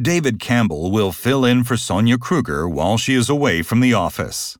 David Campbell will fill in for Sonia Kruger while she is away from the office.